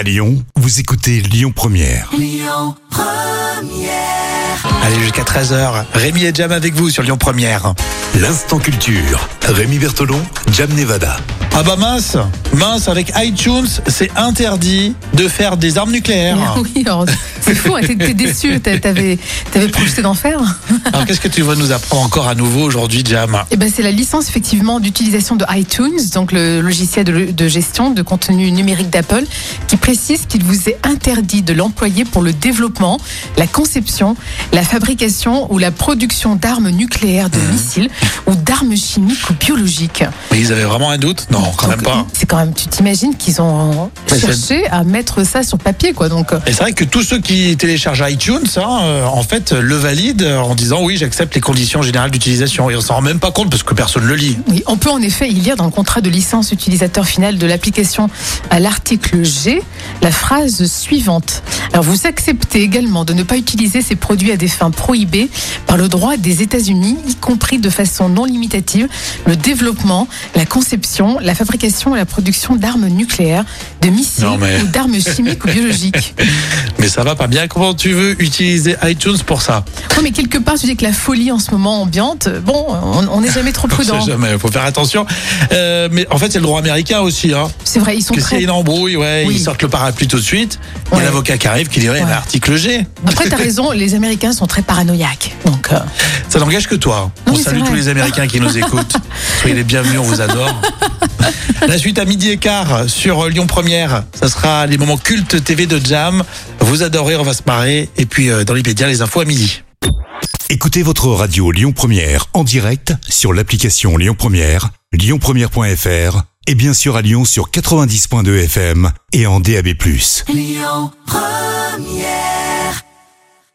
À Lyon, vous écoutez Lyon Première. Allez, jusqu'à 13h. Rémi et Jam avec vous sur Lyon Première. L'instant culture. Rémi Bertolon, Jam Nevada. Ah bah mince, mince, avec iTunes, c'est interdit de faire des armes nucléaires. Oui, alors, c'est fou, hein, t'étais déçu, t'a- t'avais t'avais projeté d'en faire. Alors qu'est-ce que tu vas nous apprendre encore à nouveau aujourd'hui, Jam Eh ben, c'est la licence effectivement d'utilisation de iTunes, donc le logiciel de, de gestion de contenu numérique d'Apple, qui précise qu'il vous est interdit de l'employer pour le développement, la conception, la fabrication ou la production d'armes nucléaires, de missiles ou d'armes chimiques ou biologiques. Mais ils avaient vraiment un doute Non, quand Donc, même pas. C'est quand même, tu t'imagines qu'ils ont Mais cherché à mettre ça sur papier, quoi. Donc, euh, Et c'est vrai que tous ceux qui téléchargent iTunes, hein, euh, en fait, le valident en disant oui, j'accepte les conditions générales d'utilisation. Et on s'en rend même pas compte parce que personne le lit. Oui, on peut en effet y lire dans le contrat de licence utilisateur final de l'application à l'article G la phrase suivante. Alors vous acceptez également de ne pas utiliser ces produits à des fins prohibées par le droit des États-Unis, y compris de façon non limitative, le développement, la conception, la fabrication et la production d'armes nucléaires, de missiles Non, mais- ou d'armes chimiques ou biologiques. Mais ça va pas bien. Comment tu veux utiliser iTunes pour ça? Oui, mais quelque part, tu dis que la folie en ce moment ambiante, bon, on on n'est jamais trop On prudent. sait jamais, faut faire attention. Euh, mais en fait, c'est le droit américain aussi. Hein. C'est vrai, ils sont Que très a une embrouille, ouais, Oui. ils sortent le parapluie tout de suite. Il y a l'avocat qui arrive qui dit ouais, Ouais. l'article G. Après, t'as raison, les Américains sont très paranoïaques. Donc, euh, Ça n'engage que toi. Non, on salue c'est tous les Américains qui nous écoutent. Soyez les bienvenus, on vous adore. La suite à midi et quart sur Lyon Première. Ça sera les moments cultes TV de Jam. Vous adorez, on va se marrer. Et puis euh, dans les médias, les infos à midi. Écoutez votre radio Lyon Première en direct sur l'application Lyon Première, lyonpremière.fr et bien sûr à Lyon sur 90.2 FM et en DAB+. Lyon Première